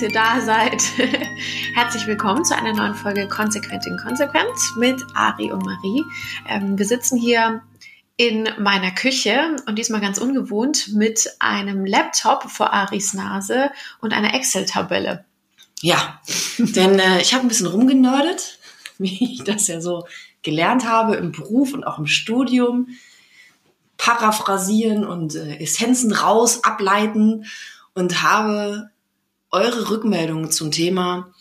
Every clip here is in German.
dass ihr da seid. Herzlich willkommen zu einer neuen Folge Konsequent in Konsequent mit Ari und Marie. Ähm, wir sitzen hier in meiner Küche und diesmal ganz ungewohnt mit einem Laptop vor Aris Nase und einer Excel-Tabelle. Ja, denn äh, ich habe ein bisschen rumgenördet, wie ich das ja so gelernt habe im Beruf und auch im Studium. Paraphrasieren und äh, Essenzen raus, ableiten und habe eure Rückmeldungen zum Thema,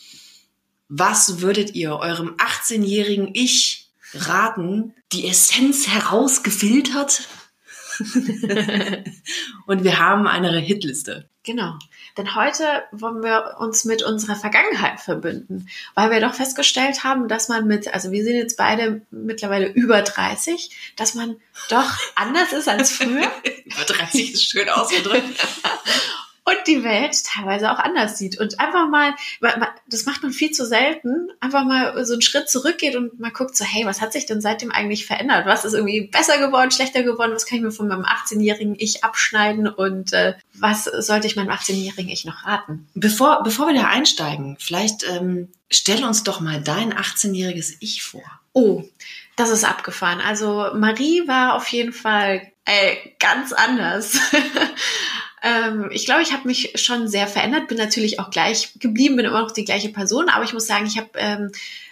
was würdet ihr eurem 18-jährigen Ich raten, die Essenz herausgefiltert. und wir haben eine Hitliste. Genau. Denn heute wollen wir uns mit unserer Vergangenheit verbünden, weil wir doch festgestellt haben, dass man mit, also wir sind jetzt beide mittlerweile über 30, dass man doch anders ist als früher. über 30 ist schön ausgedrückt. und die Welt teilweise auch anders sieht. Und einfach mal, das macht man viel zu selten, einfach mal so einen Schritt zurückgeht und mal guckt so, hey, was hat sich denn seitdem eigentlich verändert? Was ist irgendwie besser geworden, schlechter geworden? Was kann ich mir von meinem 18-jährigen Ich abschneiden? Und äh, was sollte ich meinem 18-jährigen Ich noch raten? Bevor, bevor wir da einsteigen, vielleicht ähm, stell uns doch mal dein 18-jähriges Ich vor. Oh, das ist abgefahren. Also Marie war auf jeden Fall äh, ganz anders. Ähm, ich glaube, ich habe mich schon sehr verändert, bin natürlich auch gleich geblieben, bin immer noch die gleiche Person, aber ich muss sagen, ich habe ähm,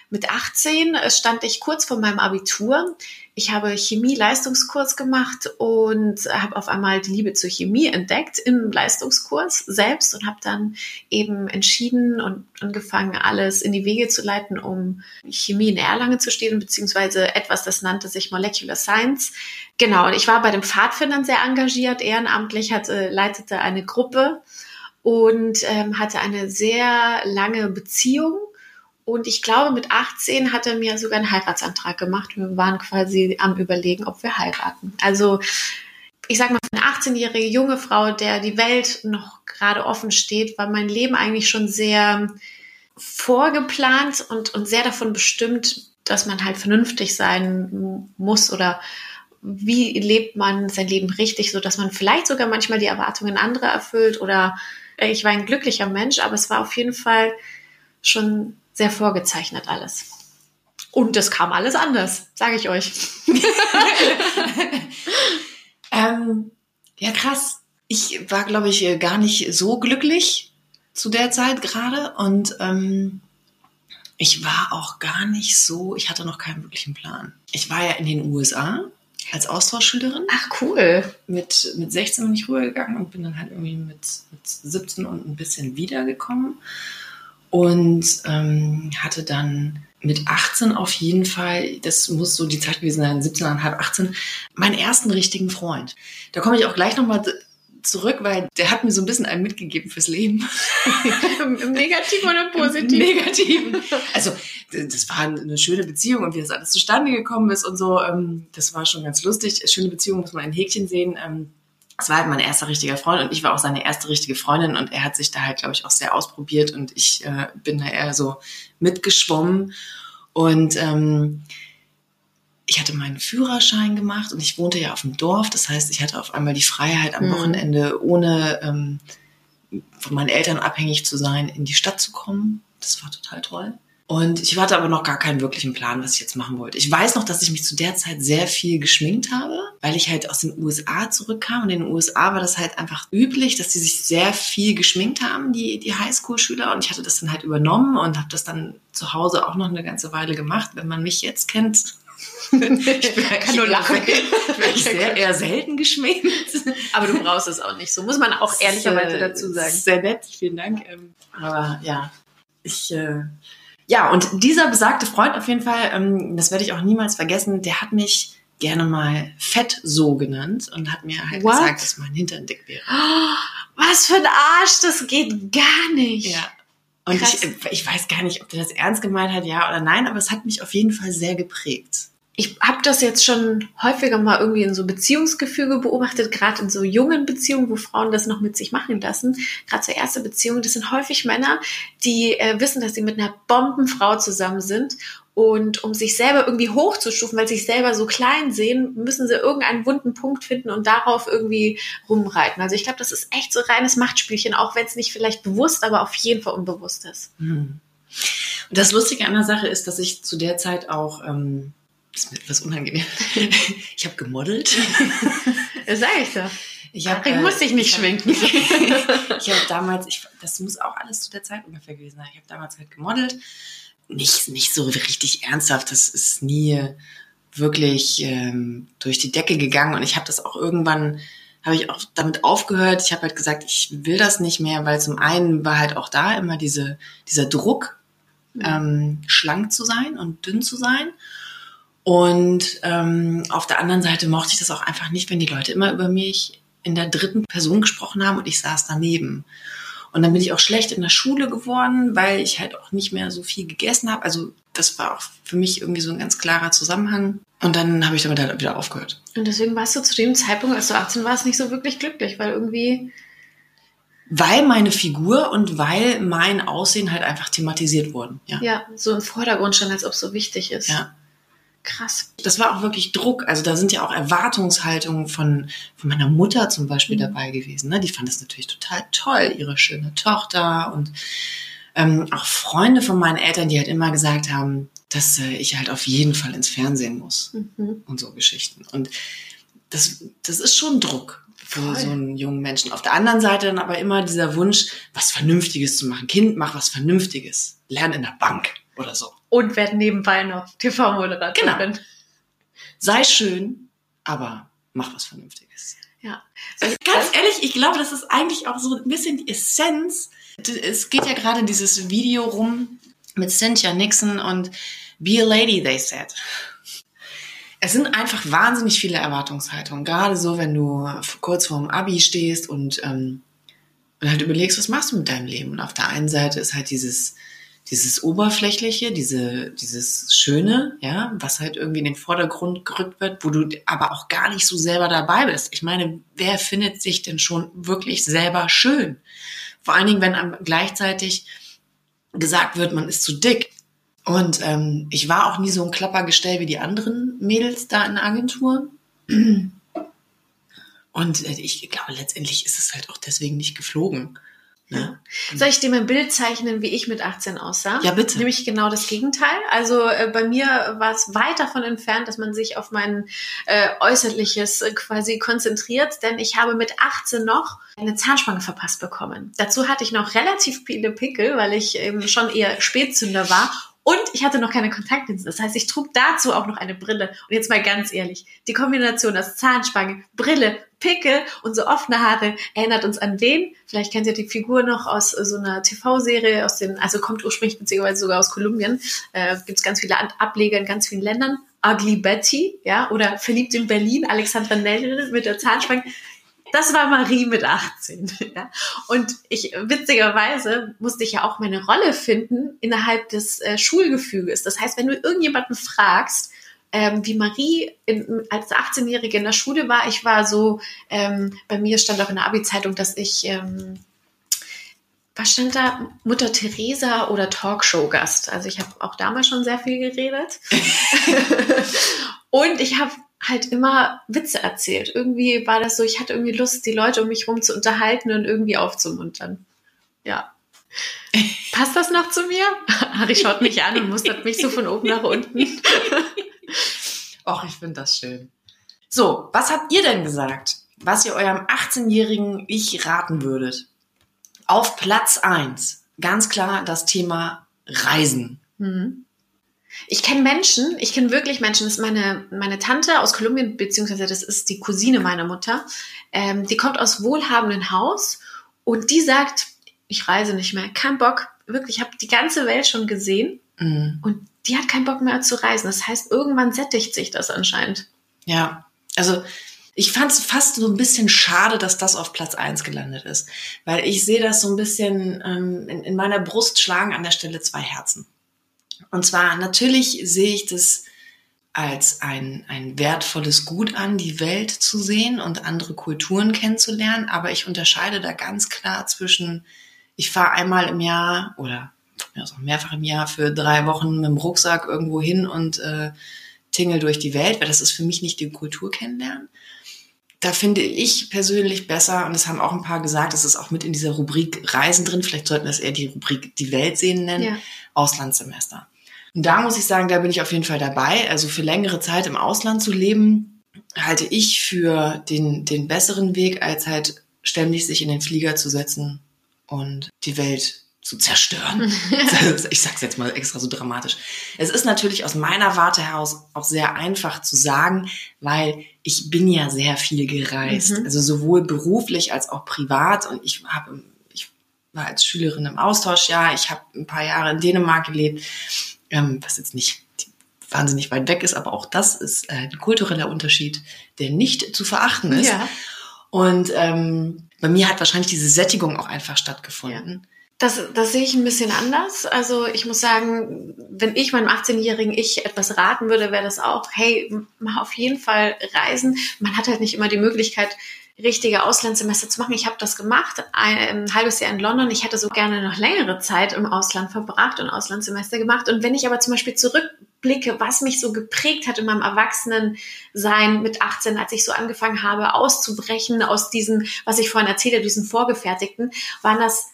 mit 18 äh, stand ich kurz vor meinem Abitur. Ich habe Chemie-Leistungskurs gemacht und habe auf einmal die Liebe zur Chemie entdeckt im Leistungskurs selbst und habe dann eben entschieden und angefangen, alles in die Wege zu leiten, um Chemie in Erlangen zu stehen, beziehungsweise etwas, das nannte sich Molecular Science. Genau, und ich war bei den Pfadfindern sehr engagiert, ehrenamtlich, hatte, leitete eine Gruppe und ähm, hatte eine sehr lange Beziehung und ich glaube, mit 18 hat er mir sogar einen Heiratsantrag gemacht. Wir waren quasi am Überlegen, ob wir heiraten. Also, ich sag mal, eine 18-jährige junge Frau, der die Welt noch gerade offen steht, war mein Leben eigentlich schon sehr vorgeplant und, und sehr davon bestimmt, dass man halt vernünftig sein muss oder wie lebt man sein Leben richtig, so dass man vielleicht sogar manchmal die Erwartungen anderer erfüllt oder ich war ein glücklicher Mensch, aber es war auf jeden Fall schon sehr vorgezeichnet alles. Und das kam alles anders, sage ich euch. ähm, ja, krass. Ich war, glaube ich, gar nicht so glücklich zu der Zeit gerade und ähm, ich war auch gar nicht so, ich hatte noch keinen wirklichen Plan. Ich war ja in den USA als Austauschschülerin. Ach cool. Mit, mit 16 bin ich rübergegangen und bin dann halt irgendwie mit, mit 17 und ein bisschen wiedergekommen und ähm, hatte dann mit 18 auf jeden Fall, das muss so die Zeit gewesen sein, 17,5, 18, meinen ersten richtigen Freund. Da komme ich auch gleich nochmal zurück, weil der hat mir so ein bisschen einen mitgegeben fürs Leben. Im Negativen oder Positiven? Negativen. Also das war eine schöne Beziehung und wie das alles zustande gekommen ist und so, ähm, das war schon ganz lustig. Schöne Beziehung muss man ein Häkchen sehen. Es war halt mein erster richtiger Freund und ich war auch seine erste richtige Freundin und er hat sich da halt, glaube ich, auch sehr ausprobiert und ich äh, bin da eher so mitgeschwommen und ähm, ich hatte meinen Führerschein gemacht und ich wohnte ja auf dem Dorf, das heißt, ich hatte auf einmal die Freiheit am mhm. Wochenende ohne ähm, von meinen Eltern abhängig zu sein, in die Stadt zu kommen. Das war total toll. Und ich hatte aber noch gar keinen wirklichen Plan, was ich jetzt machen wollte. Ich weiß noch, dass ich mich zu der Zeit sehr viel geschminkt habe, weil ich halt aus den USA zurückkam. Und in den USA war das halt einfach üblich, dass die sich sehr viel geschminkt haben, die, die Highschool-Schüler. Und ich hatte das dann halt übernommen und habe das dann zu Hause auch noch eine ganze Weile gemacht. Wenn man mich jetzt kennt, ich bin, kann nur lachen. Ich bin sehr, eher selten geschminkt. Aber du brauchst es auch nicht. So muss man auch ehrlicherweise dazu sagen. Sehr nett, vielen Dank. Ähm, aber ja, ich äh, ja, und dieser besagte Freund auf jeden Fall, ähm, das werde ich auch niemals vergessen, der hat mich gerne mal fett so genannt und hat mir halt What? gesagt, dass mein Hintern dick wäre. was für ein Arsch, das geht gar nicht. Ja. Und ich, ich weiß gar nicht, ob der das ernst gemeint hat, ja oder nein, aber es hat mich auf jeden Fall sehr geprägt ich habe das jetzt schon häufiger mal irgendwie in so Beziehungsgefüge beobachtet, gerade in so jungen Beziehungen, wo Frauen das noch mit sich machen lassen. Gerade zur ersten Beziehung, das sind häufig Männer, die äh, wissen, dass sie mit einer Bombenfrau zusammen sind Und um sich selber irgendwie hochzustufen, weil sie sich selber so klein sehen, müssen sie irgendeinen wunden Punkt finden und darauf irgendwie rumreiten. Also ich glaube, das ist echt so reines Machtspielchen, auch wenn es nicht vielleicht bewusst, aber auf jeden Fall unbewusst ist. Hm. Und das Lustige an der Sache ist, dass ich zu der Zeit auch, ähm, das ist mir etwas unangenehm, ich habe gemodelt. Das sage ich doch. Ich hab, Ich äh, muss dich nicht ich hab- ich habe damals, ich, das muss auch alles zu der Zeit ungefähr gewesen sein. Ich habe damals halt gemodelt. Nicht, nicht so richtig ernsthaft. Das ist nie wirklich ähm, durch die Decke gegangen. Und ich habe das auch irgendwann, habe ich auch damit aufgehört. Ich habe halt gesagt, ich will das nicht mehr, weil zum einen war halt auch da immer diese, dieser Druck, ähm, schlank zu sein und dünn zu sein. Und ähm, auf der anderen Seite mochte ich das auch einfach nicht, wenn die Leute immer über mich in der dritten Person gesprochen haben und ich saß daneben. Und dann bin ich auch schlecht in der Schule geworden, weil ich halt auch nicht mehr so viel gegessen habe. Also das war auch für mich irgendwie so ein ganz klarer Zusammenhang. Und dann habe ich damit halt wieder aufgehört. Und deswegen warst du zu dem Zeitpunkt, als du 18 warst, nicht so wirklich glücklich, weil irgendwie, Weil meine Figur und weil mein Aussehen halt einfach thematisiert wurden. Ja. ja, so im Vordergrund stand, als ob es so wichtig ist. ja. Krass. das war auch wirklich Druck. Also da sind ja auch Erwartungshaltungen von, von meiner Mutter zum Beispiel Mhm. dabei gewesen. Ne? Die fand das natürlich total toll, ihre schöne Tochter und ähm, auch Freunde von meinen Eltern, die halt immer gesagt haben, dass äh, ich halt auf jeden Fall ins Fernsehen muss Mhm. und so Geschichten. Und das, das ist schon Druck für Voll. so einen jungen Menschen. Auf der anderen Seite dann aber immer dieser Wunsch, was Vernünftiges zu machen. Kind, mach was Vernünftiges. Lern in der Bank oder so. Und werd nebenbei noch TV-Moderatorin. Genau. Sei schön, aber mach was Vernünftiges. Ja. Ganz ehrlich, ich glaube, das ist eigentlich auch so ein bisschen die Essenz. Es geht ja gerade dieses Video rum mit Cynthia Nixon und Be a Lady, they said. Es sind einfach wahnsinnig viele Erwartungshaltungen. Gerade so, wenn du kurz vorm Abi stehst und, ähm, und halt überlegst, was machst du mit deinem Leben? Und auf der einen Seite ist halt dieses, dieses Oberflächliche, diese, dieses Schöne, ja, was halt irgendwie in den Vordergrund gerückt wird, wo du aber auch gar nicht so selber dabei bist. Ich meine, wer findet sich denn schon wirklich selber schön? Vor allen Dingen, wenn einem gleichzeitig gesagt wird, man ist zu dick. Und ähm, ich war auch nie so ein Klappergestell wie die anderen Mädels da in der Agentur. Und äh, ich glaube, letztendlich ist es halt auch deswegen nicht geflogen. Ne? Soll ich dir mal ein Bild zeichnen, wie ich mit 18 aussah? Ja, bitte. Nämlich genau das Gegenteil. Also äh, bei mir war es weit davon entfernt, dass man sich auf mein äh, Äußerliches äh, quasi konzentriert, denn ich habe mit 18 noch eine Zahnspange verpasst bekommen. Dazu hatte ich noch relativ viele Pickel, weil ich eben schon eher Spätzünder war. Und ich hatte noch keine Kontaktlinsen. Das heißt, ich trug dazu auch noch eine Brille. Und jetzt mal ganz ehrlich, die Kombination aus Zahnspange, Brille, Pickel und so offene Haare erinnert uns an wen? Vielleicht kennt ihr die Figur noch aus äh, so einer TV-Serie, aus den, also kommt ursprünglich beziehungsweise sogar aus Kolumbien. Äh, Gibt es ganz viele Ableger in ganz vielen Ländern. Ugly Betty, ja, oder Verliebt in Berlin, Alexandra Nell mit der Zahnspange. Das war Marie mit 18. Ja. Und ich, witzigerweise, musste ich ja auch meine Rolle finden innerhalb des äh, Schulgefüges. Das heißt, wenn du irgendjemanden fragst, ähm, wie Marie in, als 18-Jährige in der Schule war, ich war so, ähm, bei mir stand auch in der Abi-Zeitung, dass ich, ähm, was stand da? Mutter Teresa oder Talkshow-Gast. Also ich habe auch damals schon sehr viel geredet. Und ich habe halt immer Witze erzählt. Irgendwie war das so, ich hatte irgendwie Lust, die Leute um mich rum zu unterhalten und irgendwie aufzumuntern. Ja. Passt das noch zu mir? Harry schaut mich an und mustert mich so von oben nach unten. Och, ich finde das schön. So, was habt ihr denn gesagt, was ihr eurem 18-jährigen Ich raten würdet? Auf Platz 1, ganz klar das Thema Reisen. Mhm. Ich kenne Menschen, ich kenne wirklich Menschen, das ist meine, meine Tante aus Kolumbien, beziehungsweise das ist die Cousine meiner Mutter. Ähm, die kommt aus wohlhabenden Haus und die sagt, ich reise nicht mehr, kein Bock, wirklich, ich habe die ganze Welt schon gesehen Mhm. und die hat keinen Bock mehr zu reisen. Das heißt, irgendwann sättigt sich das anscheinend. Ja, also ich fand es fast so ein bisschen schade, dass das auf Platz 1 gelandet ist. Weil ich sehe das so ein bisschen, ähm, in, in meiner Brust schlagen an der Stelle zwei Herzen. Und zwar natürlich sehe ich das als ein, ein wertvolles Gut an, die Welt zu sehen und andere Kulturen kennenzulernen. Aber ich unterscheide da ganz klar zwischen, ich fahre einmal im Jahr oder auch mehrfach im Jahr für drei Wochen mit dem Rucksack irgendwo hin und äh, tingle durch die Welt, weil das ist für mich nicht die Kultur kennenlernen. Da finde ich persönlich besser, und das haben auch ein paar gesagt, das ist auch mit in dieser Rubrik Reisen drin, vielleicht sollten wir es eher die Rubrik Die Welt sehen nennen, ja. Auslandssemester. Und da muss ich sagen, da bin ich auf jeden Fall dabei. Also für längere Zeit im Ausland zu leben, halte ich für den, den besseren Weg, als halt ständig sich in den Flieger zu setzen und die Welt zu zerstören. ich sag's jetzt mal extra so dramatisch. Es ist natürlich aus meiner Warte heraus auch sehr einfach zu sagen, weil ich bin ja sehr viel gereist. Mhm. Also sowohl beruflich als auch privat. Und ich habe, ich war als Schülerin im Austausch, ja, ich habe ein paar Jahre in Dänemark gelebt, ähm, was jetzt nicht wahnsinnig weit weg ist, aber auch das ist äh, ein kultureller Unterschied, der nicht zu verachten ist. Ja. Und ähm, bei mir hat wahrscheinlich diese Sättigung auch einfach stattgefunden. Ja. Das, das sehe ich ein bisschen anders. Also ich muss sagen, wenn ich meinem 18-jährigen Ich etwas raten würde, wäre das auch, hey, mach auf jeden Fall Reisen. Man hat halt nicht immer die Möglichkeit, richtige Auslandssemester zu machen. Ich habe das gemacht, ein, ein, halbes Jahr in London. Ich hätte so gerne noch längere Zeit im Ausland verbracht und Auslandssemester gemacht. Und wenn ich aber zum Beispiel zurückblicke, was mich so geprägt hat in meinem Erwachsenensein mit 18, als ich so angefangen habe, auszubrechen aus diesem, was ich vorhin erzählte, diesem Vorgefertigten, waren das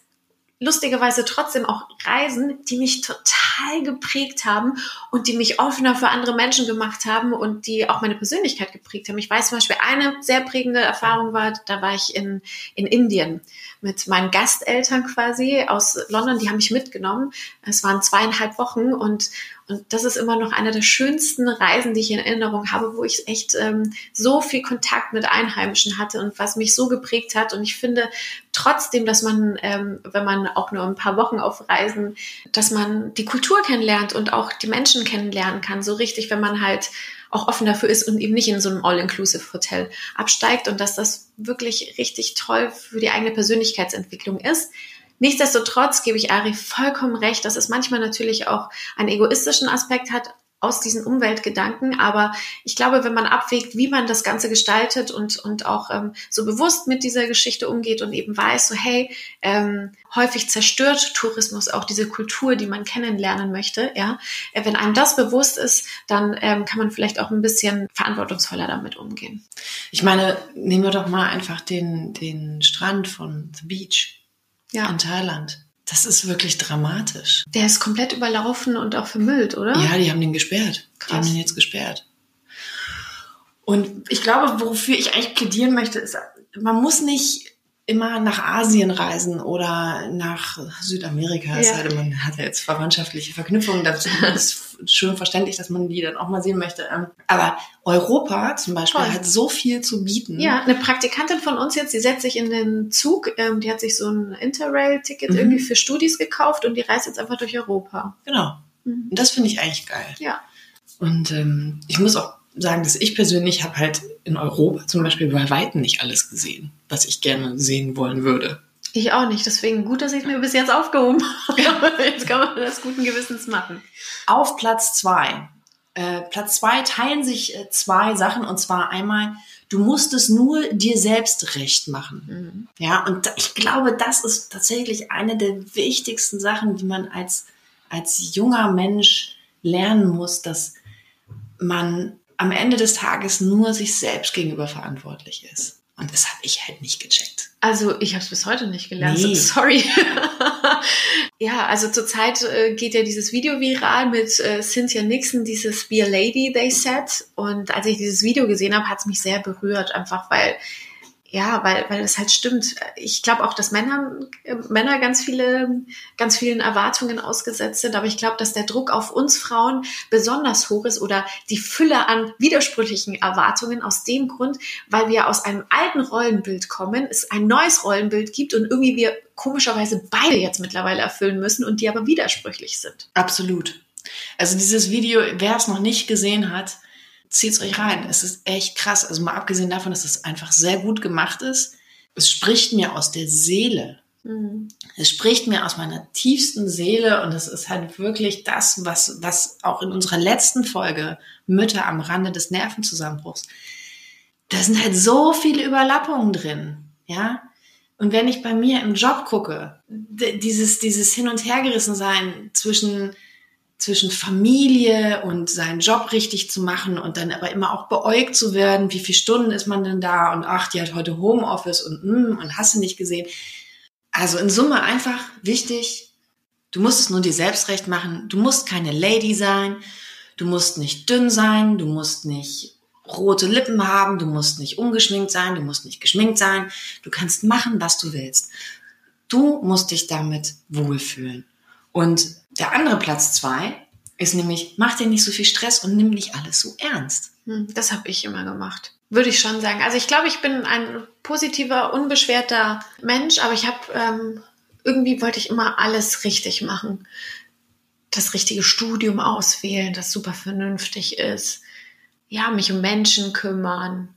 lustigerweise trotzdem auch Reisen, die mich total geprägt haben und die mich offener für andere Menschen gemacht haben und die auch meine Persönlichkeit geprägt haben. Ich weiß zum Beispiel, eine sehr prägende Erfahrung war, da war ich in, in Indien mit meinen Gasteltern quasi aus London, die haben mich mitgenommen. Es waren zweieinhalb Wochen und, und das ist immer noch eine der schönsten Reisen, die ich in Erinnerung habe, wo ich echt ähm, so viel Kontakt mit Einheimischen hatte und was mich so geprägt hat. Und ich finde trotzdem, dass man, ähm, wenn man auch nur ein paar Wochen auf Reisen, dass man die Kultur kennenlernt und auch die Menschen kennenlernen kann, so richtig, wenn man halt auch offen dafür ist und eben nicht in so einem All-Inclusive-Hotel absteigt und dass das wirklich richtig toll für die eigene Persönlichkeitsentwicklung ist. Nichtsdestotrotz gebe ich Ari vollkommen recht, dass es manchmal natürlich auch einen egoistischen Aspekt hat, aus diesen Umweltgedanken. Aber ich glaube, wenn man abwägt, wie man das Ganze gestaltet und, und auch ähm, so bewusst mit dieser Geschichte umgeht und eben weiß, so hey, ähm, häufig zerstört Tourismus auch diese Kultur, die man kennenlernen möchte. Ja, äh, wenn einem das bewusst ist, dann ähm, kann man vielleicht auch ein bisschen verantwortungsvoller damit umgehen. Ich meine, nehmen wir doch mal einfach den, den Strand von The Beach ja. in Thailand. Das ist wirklich dramatisch. Der ist komplett überlaufen und auch vermüllt, oder? Ja, die haben den gesperrt. Krass. Die haben den jetzt gesperrt. Und ich glaube, wofür ich eigentlich plädieren möchte, ist, man muss nicht immer nach Asien reisen oder nach Südamerika. Ja. Halt, man hat ja jetzt verwandtschaftliche Verknüpfungen. Das ist schön verständlich, dass man die dann auch mal sehen möchte. Ähm, aber Europa zum Beispiel Toll. hat so viel zu bieten. Ja, eine Praktikantin von uns jetzt, die setzt sich in den Zug, ähm, die hat sich so ein Interrail-Ticket mhm. irgendwie für Studis gekauft und die reist jetzt einfach durch Europa. Genau. Mhm. Und das finde ich eigentlich geil. Ja. Und ähm, ich muss auch sagen, dass ich persönlich habe halt in Europa zum Beispiel bei Weitem nicht alles gesehen, was ich gerne sehen wollen würde. Ich auch nicht. Deswegen gut, dass ich mir bis jetzt aufgehoben habe. jetzt kann man das guten Gewissens machen. Auf Platz zwei. Äh, Platz zwei teilen sich äh, zwei Sachen und zwar einmal, du musst es nur dir selbst recht machen. Mhm. Ja, und ich glaube, das ist tatsächlich eine der wichtigsten Sachen, die man als, als junger Mensch lernen muss, dass man am Ende des Tages nur sich selbst gegenüber verantwortlich ist. Und das habe ich halt nicht gecheckt. Also ich habe es bis heute nicht gelernt. Nee. Sorry. ja, also zurzeit äh, geht ja dieses Video viral mit äh, Cynthia Nixon, dieses Be a Lady, they said. Und als ich dieses Video gesehen habe, hat es mich sehr berührt, einfach weil ja, weil, weil es halt stimmt. Ich glaube auch, dass Männer, Männer ganz viele, ganz vielen Erwartungen ausgesetzt sind. Aber ich glaube, dass der Druck auf uns Frauen besonders hoch ist oder die Fülle an widersprüchlichen Erwartungen aus dem Grund, weil wir aus einem alten Rollenbild kommen, es ein neues Rollenbild gibt und irgendwie wir komischerweise beide jetzt mittlerweile erfüllen müssen und die aber widersprüchlich sind. Absolut. Also dieses Video, wer es noch nicht gesehen hat, zieht's euch rein. Es ist echt krass. Also mal abgesehen davon, dass es einfach sehr gut gemacht ist. Es spricht mir aus der Seele. Mhm. Es spricht mir aus meiner tiefsten Seele und es ist halt wirklich das, was, was auch in unserer letzten Folge Mütter am Rande des Nervenzusammenbruchs, da sind halt so viele Überlappungen drin, ja. Und wenn ich bei mir im Job gucke, dieses, dieses Hin- und Hergerissen sein zwischen, zwischen Familie und seinen Job richtig zu machen und dann aber immer auch beäugt zu werden, wie viele Stunden ist man denn da und ach, die hat heute Homeoffice und mm, und hast du nicht gesehen. Also in Summe einfach wichtig, du musst es nur dir selbst recht machen, du musst keine Lady sein, du musst nicht dünn sein, du musst nicht rote Lippen haben, du musst nicht ungeschminkt sein, du musst nicht geschminkt sein, du kannst machen, was du willst. Du musst dich damit wohlfühlen. Und der andere Platz zwei ist nämlich, mach dir nicht so viel Stress und nimm nicht alles so ernst. Hm, das habe ich immer gemacht. Würde ich schon sagen. Also ich glaube, ich bin ein positiver, unbeschwerter Mensch, aber ich habe ähm, irgendwie wollte ich immer alles richtig machen. Das richtige Studium auswählen, das super vernünftig ist ja, mich um Menschen kümmern.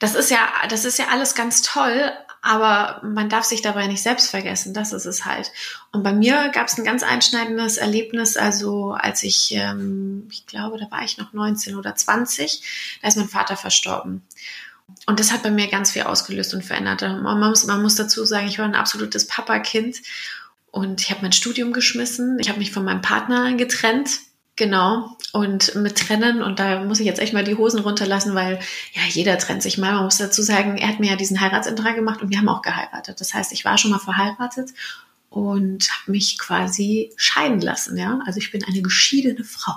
Das ist ja, das ist ja alles ganz toll, aber man darf sich dabei nicht selbst vergessen. Das ist es halt. Und bei mir gab es ein ganz einschneidendes Erlebnis, also als ich, ähm, ich glaube, da war ich noch 19 oder 20, da ist mein Vater verstorben. Und das hat bei mir ganz viel ausgelöst und verändert. Man muss, man muss dazu sagen, ich war ein absolutes Papakind und ich habe mein Studium geschmissen. Ich habe mich von meinem Partner getrennt Genau. Und mit Trennen, und da muss ich jetzt echt mal die Hosen runterlassen, weil ja, jeder trennt sich mal. Man muss dazu sagen, er hat mir ja diesen Heiratsantrag gemacht und wir haben auch geheiratet. Das heißt, ich war schon mal verheiratet und habe mich quasi scheiden lassen, ja. Also ich bin eine geschiedene Frau.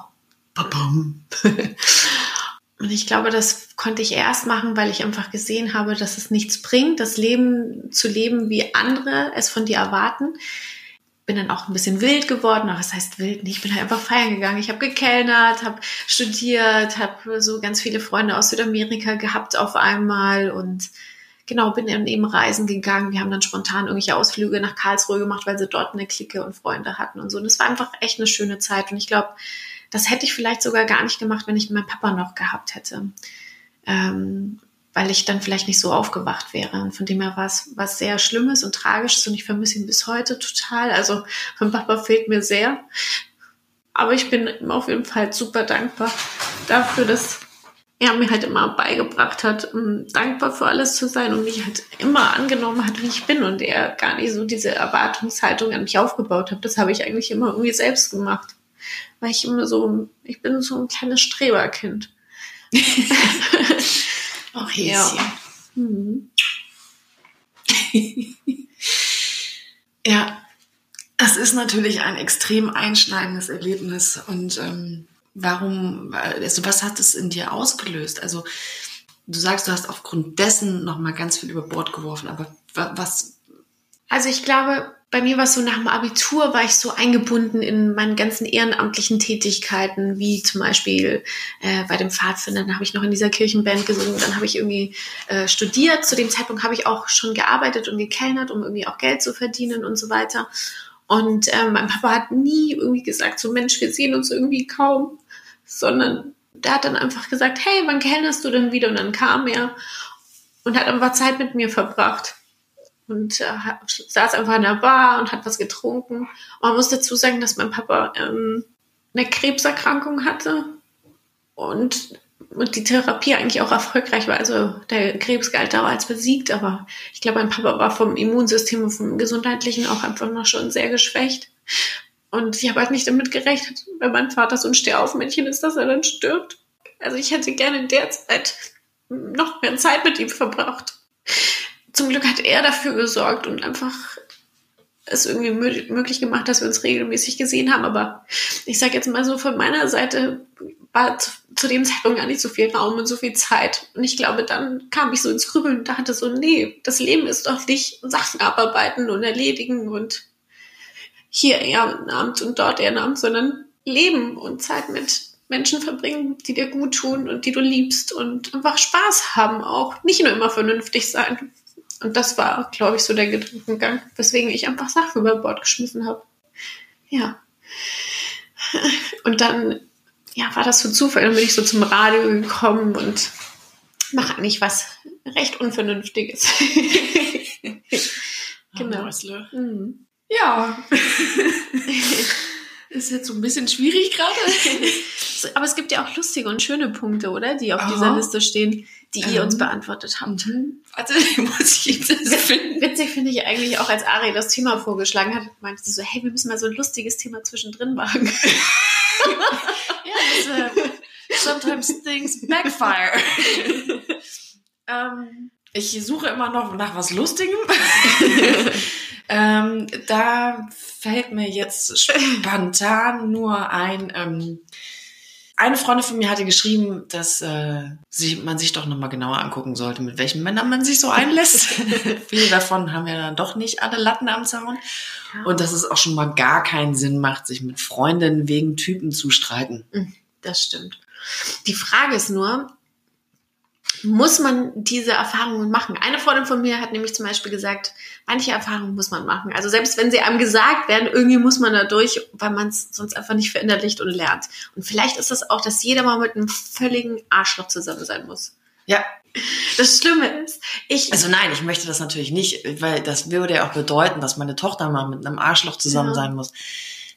Babam. und ich glaube, das konnte ich erst machen, weil ich einfach gesehen habe, dass es nichts bringt, das Leben zu leben, wie andere es von dir erwarten bin dann auch ein bisschen wild geworden. Aber was heißt wild? Ich bin halt einfach feiern gegangen. Ich habe gekellnert, habe studiert, habe so ganz viele Freunde aus Südamerika gehabt auf einmal und genau, bin dann eben reisen gegangen. Wir haben dann spontan irgendwelche Ausflüge nach Karlsruhe gemacht, weil sie dort eine Clique und Freunde hatten und so. Und es war einfach echt eine schöne Zeit. Und ich glaube, das hätte ich vielleicht sogar gar nicht gemacht, wenn ich meinen Papa noch gehabt hätte. Ähm, weil ich dann vielleicht nicht so aufgewacht wäre. Und von dem her war es was sehr Schlimmes und Tragisches und ich vermisse ihn bis heute total. Also mein Papa fehlt mir sehr. Aber ich bin ihm auf jeden Fall super dankbar dafür, dass er mir halt immer beigebracht hat, dankbar für alles zu sein und mich halt immer angenommen hat, wie ich bin und er gar nicht so diese Erwartungshaltung an mich aufgebaut hat. Das habe ich eigentlich immer irgendwie selbst gemacht. Weil ich immer so, ich bin so ein kleines Streberkind. Auch Häschen. Ja. Mhm. ja, es ist natürlich ein extrem einschneidendes Erlebnis. Und ähm, warum, also was hat es in dir ausgelöst? Also du sagst, du hast aufgrund dessen nochmal ganz viel über Bord geworfen, aber was? Also ich glaube, bei mir war es so nach dem Abitur, war ich so eingebunden in meinen ganzen ehrenamtlichen Tätigkeiten, wie zum Beispiel äh, bei dem Pfadfindern habe ich noch in dieser Kirchenband gesungen, dann habe ich irgendwie äh, studiert. Zu dem Zeitpunkt habe ich auch schon gearbeitet und gekellnert, um irgendwie auch Geld zu verdienen und so weiter. Und äh, mein Papa hat nie irgendwie gesagt, so Mensch, wir sehen uns irgendwie kaum, sondern der hat dann einfach gesagt, hey, wann kellnerst du denn wieder? Und dann kam er und hat einfach Zeit mit mir verbracht und äh, saß einfach in der Bar und hat was getrunken. Und man muss dazu sagen, dass mein Papa ähm, eine Krebserkrankung hatte und, und die Therapie eigentlich auch erfolgreich war. Also der Krebs galt da als besiegt, aber ich glaube, mein Papa war vom Immunsystem und vom Gesundheitlichen auch einfach noch schon sehr geschwächt. Und ich habe halt nicht damit gerechnet, wenn mein Vater so ein Stehaufmännchen ist, dass er dann stirbt. Also ich hätte gerne in der Zeit noch mehr Zeit mit ihm verbracht zum Glück hat er dafür gesorgt und einfach es irgendwie möglich gemacht, dass wir uns regelmäßig gesehen haben. Aber ich sage jetzt mal so, von meiner Seite war zu, zu, dem Zeitpunkt gar nicht so viel Raum und so viel Zeit. Und ich glaube, dann kam ich so ins Grübeln und dachte so, nee, das Leben ist doch nicht Sachen abarbeiten und erledigen und hier Ehrenamt und dort Ehrenamt, sondern leben und Zeit mit Menschen verbringen, die dir gut tun und die du liebst und einfach Spaß haben auch. Nicht nur immer vernünftig sein. Und das war, glaube ich, so der Gedankengang, weswegen ich einfach Sachen über Bord geschmissen habe. Ja. Und dann, ja, war das so Zufall. Dann bin ich so zum Radio gekommen und mache eigentlich was recht Unvernünftiges. genau. Mhm. Ja. Ist jetzt so ein bisschen schwierig gerade. Aber es gibt ja auch lustige und schöne Punkte, oder? Die auf Aha. dieser Liste stehen die ihr uns beantwortet habt. Mhm. Also muss ich das finden. Witzig finde ich eigentlich auch, als Ari das Thema vorgeschlagen hat, meinte sie so, hey, wir müssen mal so ein lustiges Thema zwischendrin machen. ja, das, äh, sometimes things backfire. ähm, ich suche immer noch nach was Lustigem. ähm, da fällt mir jetzt spontan nur ein. Ähm, eine Freundin von mir hatte geschrieben, dass äh, sich, man sich doch nochmal genauer angucken sollte, mit welchen Männern man sich so einlässt. Viele davon haben ja dann doch nicht alle Latten am Zaun. Und dass es auch schon mal gar keinen Sinn macht, sich mit Freundinnen wegen Typen zu streiten. Hm, das stimmt. Die Frage ist nur, muss man diese Erfahrungen machen? Eine Freundin von mir hat nämlich zum Beispiel gesagt, manche Erfahrungen muss man machen. Also selbst wenn sie einem gesagt werden, irgendwie muss man da durch, weil man es sonst einfach nicht verinnerlicht und lernt. Und vielleicht ist das auch, dass jeder mal mit einem völligen Arschloch zusammen sein muss. Ja. Das Schlimme ist, ich. Also nein, ich möchte das natürlich nicht, weil das würde ja auch bedeuten, dass meine Tochter mal mit einem Arschloch zusammen ja. sein muss.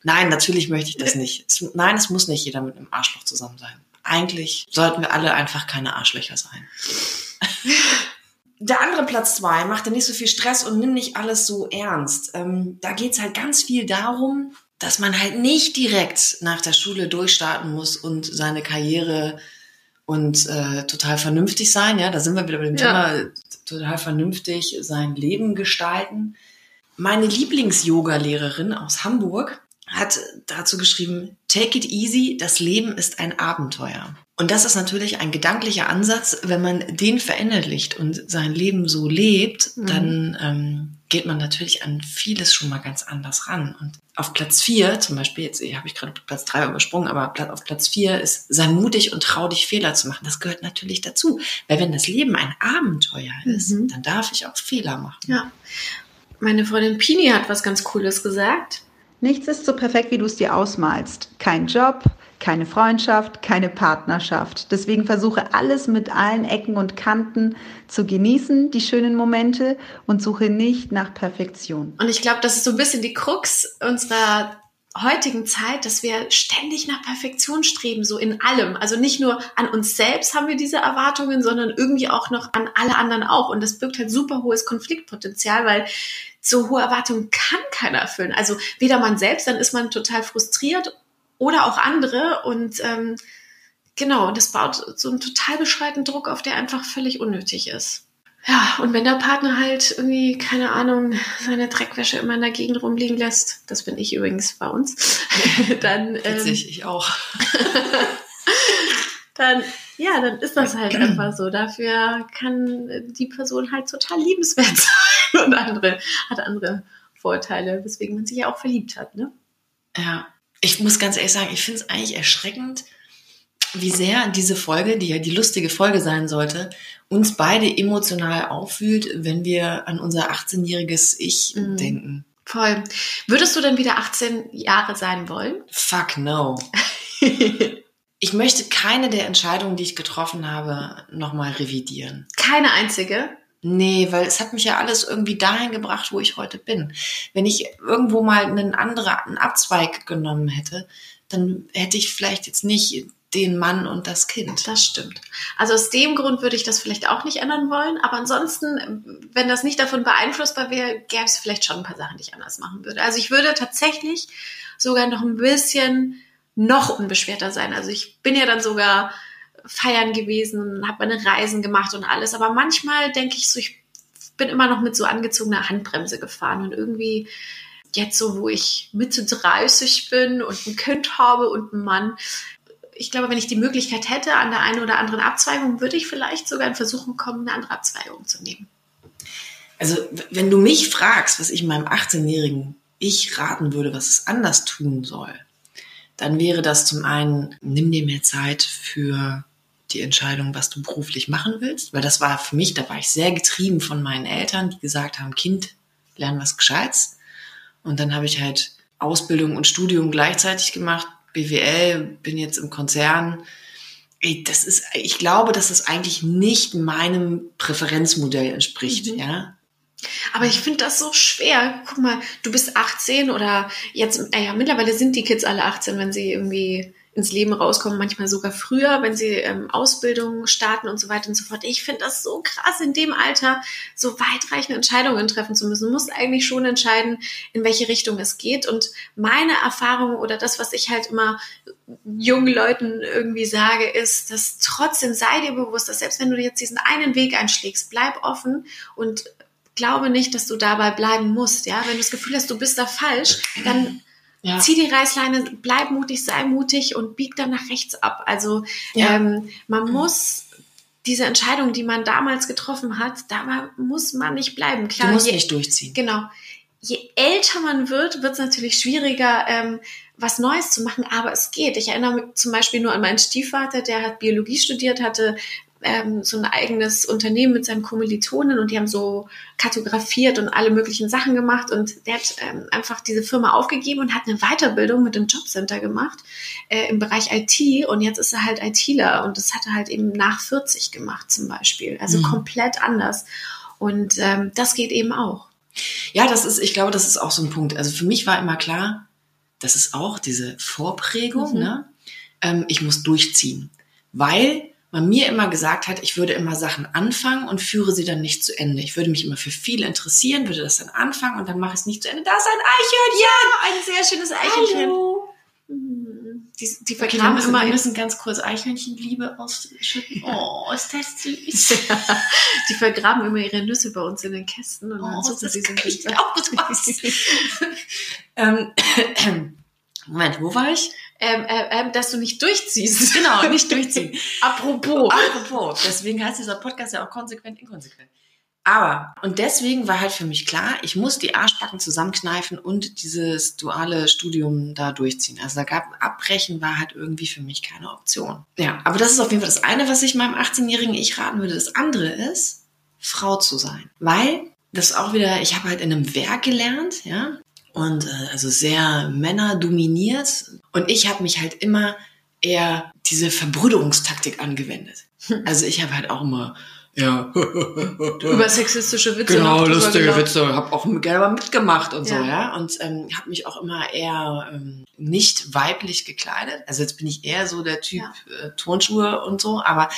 Nein, natürlich möchte ich das nicht. nein, es muss nicht jeder mit einem Arschloch zusammen sein eigentlich sollten wir alle einfach keine Arschlöcher sein. Der andere Platz zwei, mach dir nicht so viel Stress und nimm nicht alles so ernst. Ähm, da geht's halt ganz viel darum, dass man halt nicht direkt nach der Schule durchstarten muss und seine Karriere und äh, total vernünftig sein. Ja, da sind wir wieder bei dem ja. Thema total vernünftig sein Leben gestalten. Meine Lieblings-Yoga-Lehrerin aus Hamburg hat dazu geschrieben, Take it easy, das Leben ist ein Abenteuer. Und das ist natürlich ein gedanklicher Ansatz, wenn man den verinnerlicht und sein Leben so lebt, mhm. dann ähm, geht man natürlich an vieles schon mal ganz anders ran. Und auf Platz vier, zum Beispiel, jetzt habe ich gerade Platz drei übersprungen, aber auf Platz vier ist, sei mutig und trau dich Fehler zu machen. Das gehört natürlich dazu. Weil wenn das Leben ein Abenteuer ist, mhm. dann darf ich auch Fehler machen. Ja. Meine Freundin Pini hat was ganz Cooles gesagt. Nichts ist so perfekt, wie du es dir ausmalst. Kein Job, keine Freundschaft, keine Partnerschaft. Deswegen versuche alles mit allen Ecken und Kanten zu genießen, die schönen Momente und suche nicht nach Perfektion. Und ich glaube, das ist so ein bisschen die Krux unserer heutigen Zeit, dass wir ständig nach Perfektion streben, so in allem. Also nicht nur an uns selbst haben wir diese Erwartungen, sondern irgendwie auch noch an alle anderen auch. Und das birgt halt super hohes Konfliktpotenzial, weil so hohe Erwartungen kann keiner erfüllen. Also weder man selbst, dann ist man total frustriert oder auch andere und ähm, genau, das baut so einen total beschreitenden Druck auf, der einfach völlig unnötig ist. Ja, und wenn der Partner halt irgendwie, keine Ahnung, seine Dreckwäsche immer in der Gegend rumliegen lässt, das bin ich übrigens bei uns, dann. Ähm, Witzig, ich auch. dann, ja, dann ist das halt einfach so. Dafür kann die Person halt total liebenswert sein und andere, hat andere Vorteile, weswegen man sich ja auch verliebt hat, ne? Ja, ich muss ganz ehrlich sagen, ich finde es eigentlich erschreckend, wie sehr diese Folge, die ja die lustige Folge sein sollte, uns beide emotional auffühlt, wenn wir an unser 18-jähriges Ich mhm. denken. Voll. Würdest du denn wieder 18 Jahre sein wollen? Fuck no. ich möchte keine der Entscheidungen, die ich getroffen habe, nochmal revidieren. Keine einzige? Nee, weil es hat mich ja alles irgendwie dahin gebracht, wo ich heute bin. Wenn ich irgendwo mal einen anderen Abzweig genommen hätte, dann hätte ich vielleicht jetzt nicht den Mann und das Kind. Das stimmt. Also aus dem Grund würde ich das vielleicht auch nicht ändern wollen. Aber ansonsten, wenn das nicht davon beeinflussbar wäre, gäbe es vielleicht schon ein paar Sachen, die ich anders machen würde. Also ich würde tatsächlich sogar noch ein bisschen noch unbeschwerter sein. Also ich bin ja dann sogar feiern gewesen und habe meine Reisen gemacht und alles. Aber manchmal denke ich so, ich bin immer noch mit so angezogener Handbremse gefahren und irgendwie jetzt so, wo ich Mitte 30 bin und ein Kind habe und einen Mann, ich glaube, wenn ich die Möglichkeit hätte an der einen oder anderen Abzweigung, würde ich vielleicht sogar in Versuchung kommen, eine andere Abzweigung zu nehmen. Also, wenn du mich fragst, was ich meinem 18-jährigen Ich raten würde, was es anders tun soll, dann wäre das zum einen, nimm dir mehr Zeit für die Entscheidung, was du beruflich machen willst, weil das war für mich, da war ich sehr getrieben von meinen Eltern, die gesagt haben, Kind, lern was Gescheites. Und dann habe ich halt Ausbildung und Studium gleichzeitig gemacht, BWL, bin jetzt im Konzern. Ey, das ist, ich glaube, dass das eigentlich nicht meinem Präferenzmodell entspricht, mhm. ja. Aber ich finde das so schwer. Guck mal, du bist 18 oder jetzt, naja, mittlerweile sind die Kids alle 18, wenn sie irgendwie ins Leben rauskommen, manchmal sogar früher, wenn sie ähm, Ausbildung starten und so weiter und so fort. Ich finde das so krass, in dem Alter so weitreichende Entscheidungen treffen zu müssen. Du musst eigentlich schon entscheiden, in welche Richtung es geht. Und meine Erfahrung oder das, was ich halt immer jungen Leuten irgendwie sage, ist, dass trotzdem sei dir bewusst, dass selbst wenn du jetzt diesen einen Weg einschlägst, bleib offen und glaube nicht, dass du dabei bleiben musst. Ja, wenn du das Gefühl hast, du bist da falsch, dann ja. zieh die Reißleine, bleib mutig, sei mutig und bieg dann nach rechts ab. Also ja. ähm, man mhm. muss diese Entscheidung, die man damals getroffen hat, da muss man nicht bleiben. Klar, du musst je, nicht durchziehen. Genau. Je älter man wird, wird es natürlich schwieriger, ähm, was Neues zu machen, aber es geht. Ich erinnere mich zum Beispiel nur an meinen Stiefvater, der hat Biologie studiert, hatte ähm, so ein eigenes Unternehmen mit seinen Kommilitonen und die haben so kartografiert und alle möglichen Sachen gemacht und der hat ähm, einfach diese Firma aufgegeben und hat eine Weiterbildung mit dem Jobcenter gemacht äh, im Bereich IT und jetzt ist er halt ITler und das hat er halt eben nach 40 gemacht zum Beispiel, also mhm. komplett anders und ähm, das geht eben auch. Ja, das ist, ich glaube, das ist auch so ein Punkt. Also für mich war immer klar, das ist auch diese Vorprägung, mhm. ne? Ähm, ich muss durchziehen, weil man mir immer gesagt hat, ich würde immer Sachen anfangen und führe sie dann nicht zu Ende. Ich würde mich immer für viel interessieren, würde das dann anfangen und dann mache ich es nicht zu Ende. Da ist ein Eichhörnchen! Ja, ein sehr schönes Eichhörnchen. Hallo. Die, die vergraben okay, immer. Wir müssen ganz kurz Eichhörnchenliebe ausschütten. Oh, ist das süß. die vergraben immer ihre Nüsse bei uns in den Kästen und dann oh, suchen sie ich auch was. ähm, Moment, wo war ich? ähm, äh, ähm, dass du nicht durchziehst. Genau, nicht durchziehen. Apropos. Apropos. Deswegen heißt dieser Podcast ja auch konsequent, inkonsequent. Aber, und deswegen war halt für mich klar, ich muss die Arschbacken zusammenkneifen und dieses duale Studium da durchziehen. Also da gab, abbrechen war halt irgendwie für mich keine Option. Ja, aber das ist auf jeden Fall das eine, was ich meinem 18-jährigen Ich raten würde. Das andere ist, Frau zu sein. Weil, das auch wieder, ich habe halt in einem Werk gelernt, ja, und äh, also sehr männerdominiert. Und ich habe mich halt immer eher diese Verbrüderungstaktik angewendet. Also ich habe halt auch immer ja. Über sexistische Witze. Genau, lustige Witze. Habe auch gerne mitgemacht und ja. so, ja. Und ähm, habe mich auch immer eher ähm, nicht weiblich gekleidet. Also jetzt bin ich eher so der Typ ja. äh, Turnschuhe und so, aber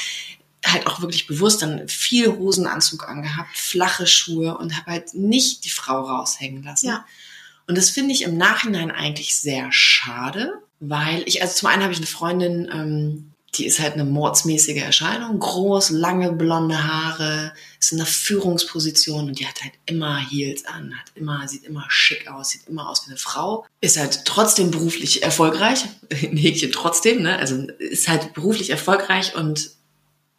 halt auch wirklich bewusst dann viel Hosenanzug angehabt, flache Schuhe und habe halt nicht die Frau raushängen lassen. Ja. Und das finde ich im Nachhinein eigentlich sehr schade, weil ich, also zum einen habe ich eine Freundin, ähm, die ist halt eine mordsmäßige Erscheinung, groß, lange blonde Haare, ist in einer Führungsposition und die hat halt immer Heels an, hat immer, sieht immer schick aus, sieht immer aus wie eine Frau, ist halt trotzdem beruflich erfolgreich, ein Häkchen trotzdem, ne, also ist halt beruflich erfolgreich und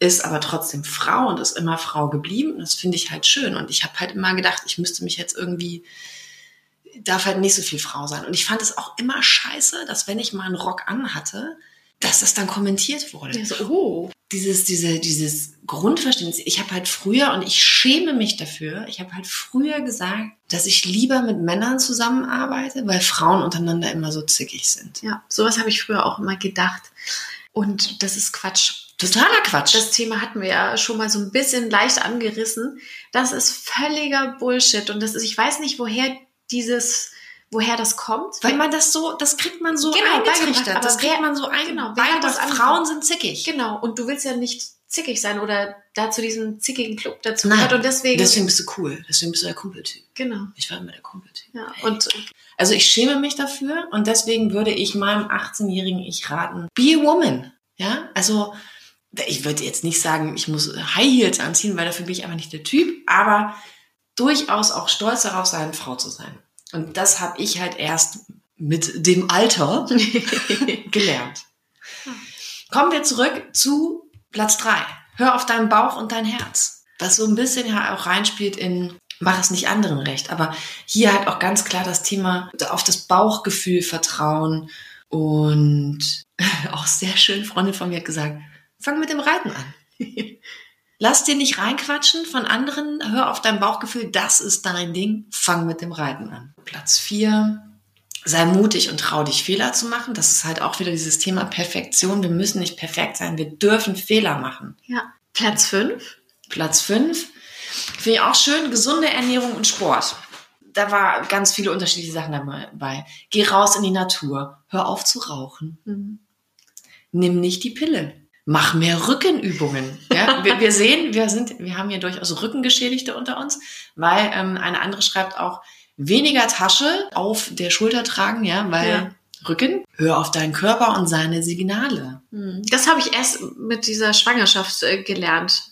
ist aber trotzdem Frau und ist immer Frau geblieben. Das finde ich halt schön. Und ich habe halt immer gedacht, ich müsste mich jetzt irgendwie darf halt nicht so viel Frau sein. Und ich fand es auch immer scheiße, dass wenn ich mal einen Rock anhatte, dass das dann kommentiert wurde. Ja, so, oh. Dieses, diese, dieses Grundverständnis. Ich habe halt früher, und ich schäme mich dafür, ich habe halt früher gesagt, dass ich lieber mit Männern zusammenarbeite, weil Frauen untereinander immer so zickig sind. Ja, sowas habe ich früher auch immer gedacht. Und das ist Quatsch. Totaler Quatsch. Das Thema hatten wir ja schon mal so ein bisschen leicht angerissen. Das ist völliger Bullshit. Und das ist, ich weiß nicht, woher dieses woher das kommt. Weil man das so, das kriegt man so genau, eingetrichtert. Das kriegt man so ein, genau, beigebracht. Frauen sind zickig. Genau. Und du willst ja nicht zickig sein oder da zu diesem zickigen Club dazu Nein, gehört. Und deswegen. Deswegen bist du cool. Deswegen bist du der Kumpeltyp. Genau. Ich war immer der Kumpeltyp. Ja. Und, also ich schäme mich dafür und deswegen würde ich meinem 18-jährigen Ich raten, be a woman. Ja, also, ich würde jetzt nicht sagen, ich muss High Heels anziehen, weil dafür bin ich einfach nicht der Typ, aber durchaus auch stolz darauf sein, Frau zu sein. Und das habe ich halt erst mit dem Alter gelernt. Kommen wir zurück zu Platz drei. Hör auf deinen Bauch und dein Herz. Was so ein bisschen ja auch reinspielt in mach es nicht anderen recht. Aber hier halt auch ganz klar das Thema auf das Bauchgefühl vertrauen und auch sehr schön, Freundin von mir hat gesagt, fang mit dem Reiten an. Lass dir nicht reinquatschen von anderen. Hör auf dein Bauchgefühl. Das ist dein Ding. Fang mit dem Reiten an. Platz vier. Sei mutig und trau dich Fehler zu machen. Das ist halt auch wieder dieses Thema Perfektion. Wir müssen nicht perfekt sein. Wir dürfen Fehler machen. Ja. Platz fünf. Platz fünf. Finde ich auch schön. Gesunde Ernährung und Sport. Da war ganz viele unterschiedliche Sachen dabei. Geh raus in die Natur. Hör auf zu rauchen. Mhm. nimm nicht die Pille. Mach mehr Rückenübungen. Ja, wir, wir sehen, wir sind, wir haben hier durchaus Rückengeschädigte unter uns, weil ähm, eine andere schreibt auch weniger Tasche auf der Schulter tragen, ja, weil Ja. Rücken, hör auf deinen Körper und seine Signale. Hm. Das habe ich erst mit dieser Schwangerschaft äh, gelernt.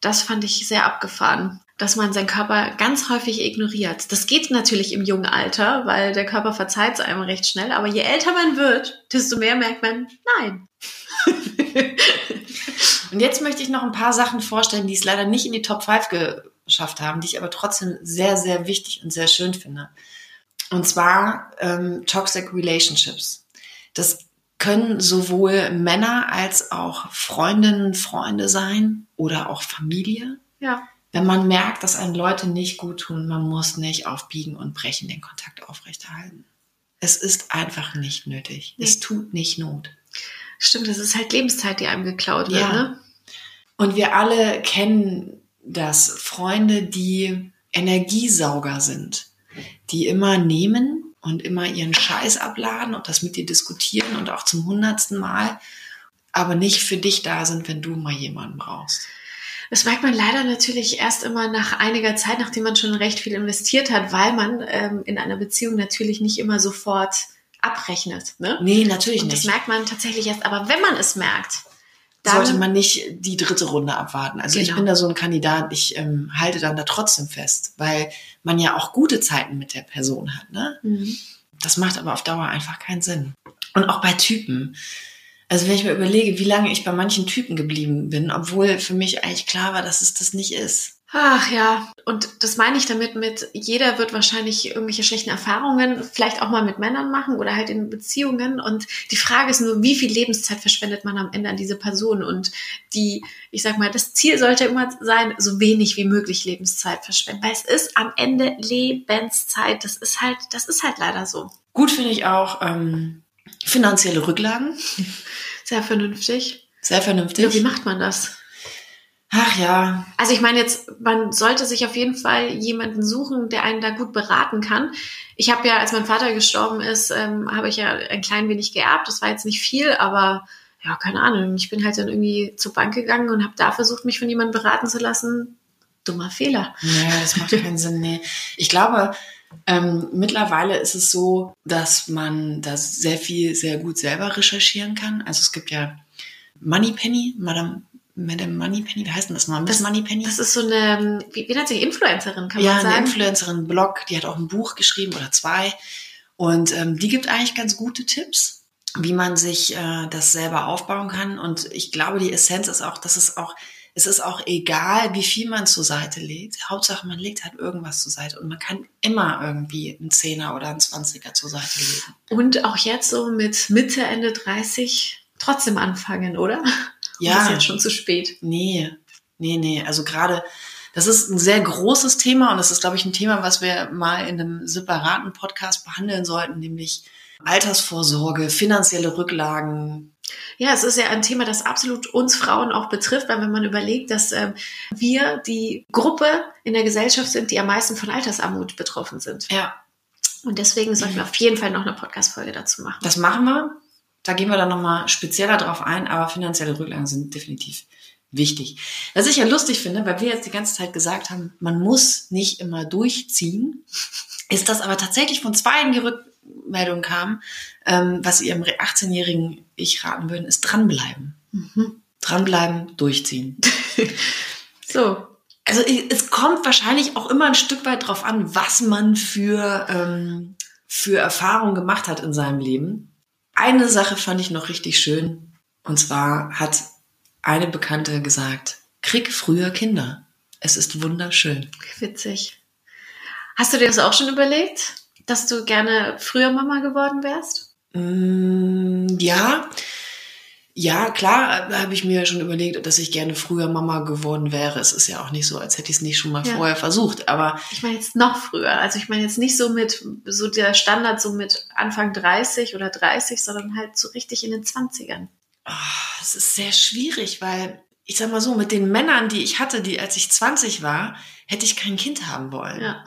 Das fand ich sehr abgefahren, dass man seinen Körper ganz häufig ignoriert. Das geht natürlich im jungen Alter, weil der Körper verzeiht es einem recht schnell. Aber je älter man wird, desto mehr merkt man, nein. Und jetzt möchte ich noch ein paar Sachen vorstellen, die es leider nicht in die Top 5 geschafft haben, die ich aber trotzdem sehr, sehr wichtig und sehr schön finde. Und zwar ähm, Toxic Relationships. Das können sowohl Männer als auch Freundinnen, Freunde sein oder auch Familie. Ja. Wenn man merkt, dass einem Leute nicht gut tun, man muss nicht auf Biegen und Brechen den Kontakt aufrechterhalten. Es ist einfach nicht nötig. Nee. Es tut nicht Not. Stimmt, das ist halt Lebenszeit, die einem geklaut wird, Ja. ne? Und wir alle kennen das. Freunde, die Energiesauger sind, die immer nehmen und immer ihren Scheiß abladen und das mit dir diskutieren und auch zum hundertsten Mal, aber nicht für dich da sind, wenn du mal jemanden brauchst. Das merkt man leider natürlich erst immer nach einiger Zeit, nachdem man schon recht viel investiert hat, weil man ähm, in einer Beziehung natürlich nicht immer sofort abrechnet. Ne? Nee, natürlich Und das nicht. merkt man tatsächlich erst. Aber wenn man es merkt, dann Sollte man nicht die dritte Runde abwarten. Also ich Genau. bin da so ein Kandidat, ich ähm, halte dann da trotzdem fest, weil man ja auch gute Zeiten mit der Person hat. Ne? Mhm. Das macht aber auf Dauer einfach keinen Sinn. Und auch bei Typen. Also wenn ich mir überlege, wie lange ich bei manchen Typen geblieben bin, obwohl für mich eigentlich klar war, dass es das nicht ist. Ach ja, und das meine ich damit mit, jeder wird wahrscheinlich irgendwelche schlechten Erfahrungen vielleicht auch mal mit Männern machen oder halt in Beziehungen. Und die Frage ist nur, wie viel Lebenszeit verschwendet man am Ende an diese Person? Und die, ich sag mal, das Ziel sollte immer sein, so wenig wie möglich Lebenszeit verschwenden. Weil es ist am Ende Lebenszeit. Das ist halt, das ist halt leider so. Gut finde ich auch ähm, finanzielle Rücklagen. Sehr vernünftig. Sehr vernünftig. Ja, wie macht man das? Ach ja, Also ich meine jetzt, man sollte sich auf jeden Fall jemanden suchen, der einen da gut beraten kann. Ich habe ja, als mein Vater gestorben ist, ähm, habe ich ja ein klein wenig geerbt. Das war jetzt nicht viel, aber ja, keine Ahnung. Ich bin halt dann irgendwie zur Bank gegangen und habe da versucht, mich von jemandem beraten zu lassen. Dummer Fehler. nee, das macht keinen Sinn. Nee. Ich glaube, ähm, mittlerweile ist es so, dass man das sehr viel, sehr gut selber recherchieren kann. Also es gibt ja Moneypenny, Madame, Madame Moneypenny, wie heißt denn das mal? Miss Moneypenny? Das ist so eine, wie, wie nennt sich Influencerin, kann ja, man eine sagen. Influencerin Blog, die hat auch ein Buch geschrieben oder zwei. Und ähm, die gibt eigentlich ganz gute Tipps, wie man sich äh, das selber aufbauen kann. Und ich glaube, die Essenz ist auch, dass es auch, es ist auch egal, wie viel man zur Seite legt. Hauptsache, man legt halt irgendwas zur Seite. Und man kann immer irgendwie einen Zehner oder einen Zwanziger zur Seite legen. Und auch jetzt so mit Mitte, Ende 30 trotzdem anfangen, oder? Ja. Das ist jetzt schon zu spät. Nee, nee, nee. Also gerade, das ist ein sehr großes Thema und das ist, glaube ich, ein Thema, was wir mal in einem separaten Podcast behandeln sollten, nämlich Altersvorsorge, finanzielle Rücklagen. Ja, es ist ja ein Thema, das absolut uns Frauen auch betrifft, weil wenn man überlegt, dass ähm, wir die Gruppe in der Gesellschaft sind, die am meisten von Altersarmut betroffen sind. Ja, Und deswegen sollten wir auf jeden Fall noch eine Podcast-Folge dazu machen. das machen wir. Da gehen wir dann nochmal spezieller drauf ein, aber finanzielle Rücklagen sind definitiv wichtig. Was ich ja lustig finde, weil wir jetzt die ganze Zeit gesagt haben, man muss nicht immer durchziehen, ist das aber tatsächlich von zweien die Rückmeldung kam, ähm, was ihrem 18-jährigen Ich raten würden, ist dranbleiben. Mhm. Dranbleiben, durchziehen. So, Also es kommt wahrscheinlich auch immer ein Stück weit drauf an, was man für, ähm, für Erfahrungen gemacht hat in seinem Leben. Eine Sache fand ich noch richtig schön. Und zwar hat eine Bekannte gesagt, krieg früher Kinder. Es ist wunderschön. witzig. Hast du dir das auch schon überlegt, dass du gerne früher Mama geworden wärst? Mm, ja, ja, klar, äh, habe ich mir schon überlegt, dass ich gerne früher Mama geworden wäre. Es ist ja auch nicht so, als hätte ich es nicht schon mal Ja. vorher versucht. Aber Ich meine jetzt noch früher. Also ich meine jetzt nicht so mit, so der Standard so mit Anfang 30 oder 30, sondern halt so richtig in den 20ern. Ah, Es ist sehr schwierig, weil ich sag mal so, mit den Männern, die ich hatte, die als ich 20 war, hätte ich kein Kind haben wollen. Ja.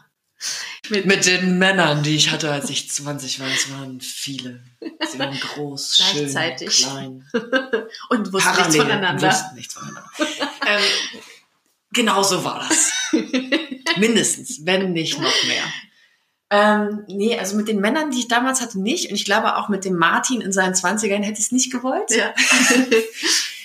Mit, mit, den Männern, die ich hatte, als ich 20 war, es waren viele. Sie waren groß, Gleichzeitig. schön, klein. Und wussten nichts voneinander. Wussten nichts voneinander. ähm, genau so war das. Mindestens, wenn nicht noch mehr. Ähm, nee, also mit den Männern, die ich damals hatte, nicht. Und ich glaube auch mit dem Martin in seinen 20ern hätte ich es nicht gewollt. Ja.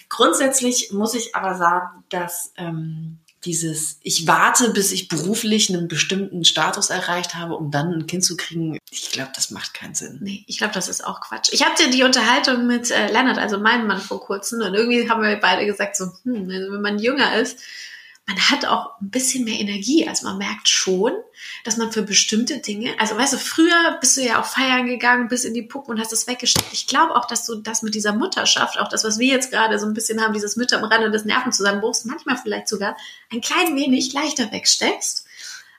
Grundsätzlich muss ich aber sagen, dass ähm, dieses, ich warte, bis ich beruflich einen bestimmten Status erreicht habe, um dann ein Kind zu kriegen, ich glaube, das macht keinen Sinn. Nee, ich glaube, das ist auch Quatsch. Ich hatte die Unterhaltung mit äh, Lennart, also meinem Mann vor kurzem, und irgendwie haben wir beide gesagt, so, hm, also wenn man jünger ist, man hat auch ein bisschen mehr Energie. Also man merkt schon, dass man für bestimmte Dinge, also weißt du, früher bist du ja auch feiern gegangen, bis in die Puppen und hast das weggesteckt. Ich glaube auch, dass du das mit dieser Mutterschaft, auch das, was wir jetzt gerade so ein bisschen haben, dieses Mütter am Rande des Nervenzusammenbruchs, manchmal vielleicht sogar ein klein wenig leichter wegsteckst,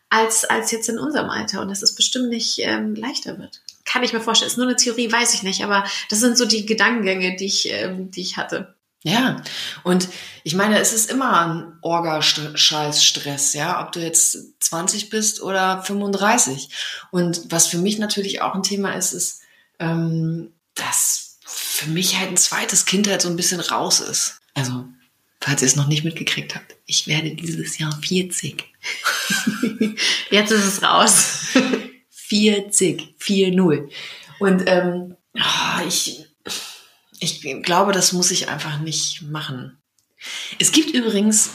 als, als jetzt in unserem Alter. Und dass es bestimmt nicht ähm, leichter wird. Kann ich mir vorstellen. Ist nur eine Theorie, weiß ich nicht. Aber das sind so die Gedankengänge, die ich, ähm, die ich hatte. Ja, und ich meine, es ist immer ein Orga-Scheiß-Stress, ja, ob du jetzt 20 bist oder 35. Und was für mich natürlich auch ein Thema ist, ist, ähm, dass für mich halt ein zweites Kind halt so ein bisschen raus ist. Also, falls ihr es noch nicht mitgekriegt habt, ich werde dieses Jahr 40. Jetzt ist es raus. 40, 4-0. Und ähm, oh, ich ich glaube, das muss ich einfach nicht machen. Es gibt übrigens,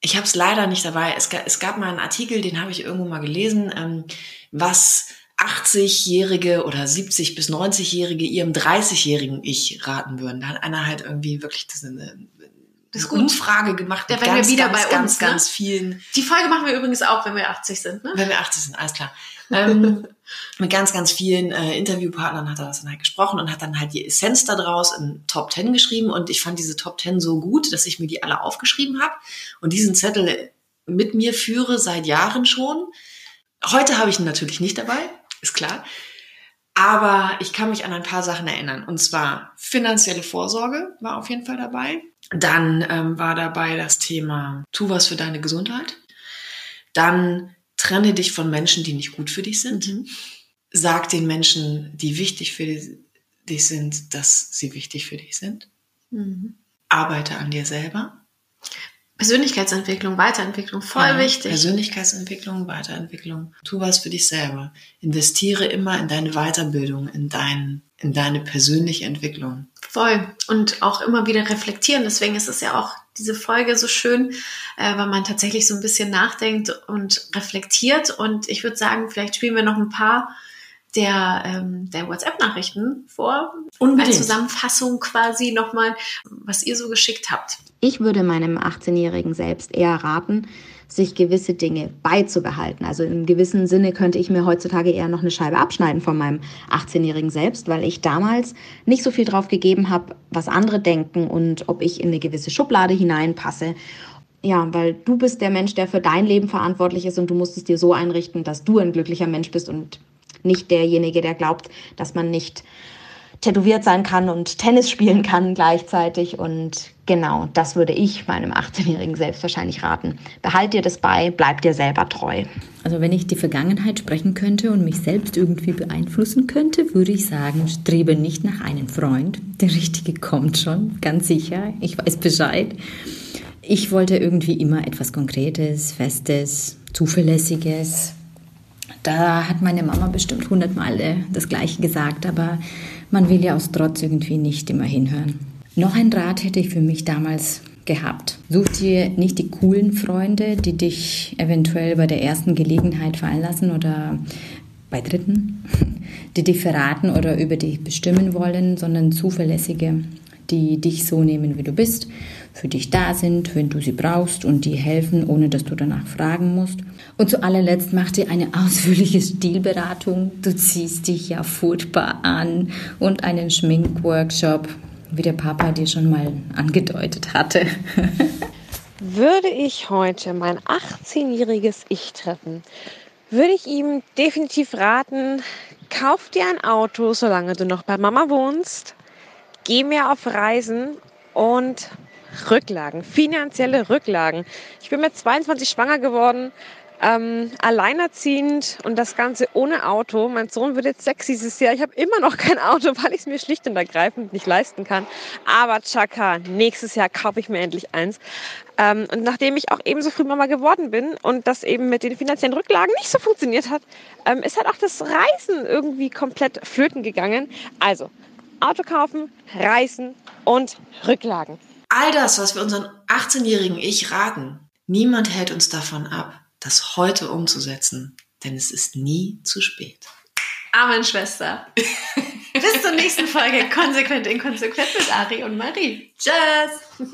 ich habe es leider nicht dabei, es gab, es gab mal einen Artikel, den habe ich irgendwo mal gelesen, ähm, was 80-Jährige oder 70 bis 90-Jährige ihrem 30-jährigen Ich raten würden. Da hat einer halt irgendwie wirklich das eine, das eine Umfrage gemacht. Da werden wir wieder ganz, bei ganz, uns, ganz, ne? vielen. Die Folge machen wir übrigens auch, wenn wir 80 sind, ne? Wenn wir 80 sind, alles klar. ähm, mit ganz, ganz vielen äh, Interviewpartnern hat er das dann halt gesprochen und hat dann halt die Essenz daraus in Top 10 geschrieben und ich fand diese Top 10 so gut, dass ich mir die alle aufgeschrieben habe und diesen Zettel mit mir führe seit Jahren schon. Heute habe ich ihn natürlich nicht dabei, ist klar. Aber ich kann mich an ein paar Sachen erinnern. Und zwar finanzielle Vorsorge war auf jeden Fall dabei. Dann ähm, war dabei das Thema, tu was für deine Gesundheit. Dann trenne dich von Menschen, die nicht gut für dich sind. Mhm. Sag den Menschen, die wichtig für dich sind, dass sie wichtig für dich sind. Mhm. Arbeite an dir selber. Persönlichkeitsentwicklung, Weiterentwicklung, voll ja, wichtig. Persönlichkeitsentwicklung, Weiterentwicklung. Tu was für dich selber. Investiere immer in deine Weiterbildung, in, dein, in deine persönliche Entwicklung. Voll. Und auch immer wieder reflektieren. Deswegen ist es ja auch diese Folge so schön, äh, weil man tatsächlich so ein bisschen nachdenkt und reflektiert. Und ich würde sagen, vielleicht spielen wir noch ein paar der, ähm, der WhatsApp-Nachrichten vor. Unbedingt. Als Zusammenfassung quasi nochmal, was ihr so geschickt habt. Ich würde meinem 18-Jährigen selbst eher raten, sich gewisse Dinge beizubehalten. Also im gewissen Sinne könnte ich mir heutzutage eher noch eine Scheibe abschneiden von meinem 18-jährigen selbst, weil ich damals nicht so viel drauf gegeben habe, was andere denken und ob ich in eine gewisse Schublade hineinpasse. Ja, weil du bist der Mensch, der für dein Leben verantwortlich ist und du musst es dir so einrichten, dass du ein glücklicher Mensch bist und nicht derjenige, der glaubt, dass man nicht tätowiert sein kann und Tennis spielen kann gleichzeitig. Und genau, das würde ich meinem 18-Jährigen selbst wahrscheinlich raten. Behalt dir das bei, bleib dir selber treu. Also wenn ich die Vergangenheit sprechen könnte und mich selbst irgendwie beeinflussen könnte, würde ich sagen, strebe nicht nach einem Freund. Der Richtige kommt schon, ganz sicher. Ich weiß Bescheid. Ich wollte irgendwie immer etwas Konkretes, Festes, Zuverlässiges. Da hat meine Mama bestimmt hundertmal äh, das Gleiche gesagt, aber man will ja aus Trotz irgendwie nicht immer hinhören. Noch ein Rat hätte ich für mich damals gehabt. Such dir nicht die coolen Freunde, die dich eventuell bei der ersten Gelegenheit fallen lassen oder bei Dritten, die dich verraten oder über dich bestimmen wollen, sondern zuverlässige, die dich so nehmen, wie du bist, für dich da sind, wenn du sie brauchst und die helfen, ohne dass du danach fragen musst. Und zu allerletzt mach dir eine ausführliche Stilberatung. Du ziehst dich ja furchtbar an und einen Schminkworkshop, wie der Papa dir schon mal angedeutet hatte. Würde ich heute mein 18-jähriges Ich treffen, würde ich ihm definitiv raten, kauf dir ein Auto, solange du noch bei Mama wohnst geh mehr auf Reisen und Rücklagen, finanzielle Rücklagen. Ich bin mit 22 schwanger geworden, ähm, alleinerziehend und das Ganze ohne Auto. Mein Sohn wird jetzt sechs dieses Jahr. Ich habe immer noch kein Auto, weil ich es mir schlicht und ergreifend nicht leisten kann. Aber Chaka, nächstes Jahr kaufe ich mir endlich eins. Ähm, und nachdem ich auch ebenso früh Mama geworden bin und das eben mit den finanziellen Rücklagen nicht so funktioniert hat, ähm, ist halt auch das Reisen irgendwie komplett flöten gegangen. Also Auto kaufen, Reisen und Rücklagen. All das, was wir unseren 18-jährigen Ich raten, niemand hält uns davon ab, das heute umzusetzen, denn es ist nie zu spät. Amen, Schwester. Bis zur nächsten Folge Konsequent inkonsequent mit Ari und Marie. Tschüss!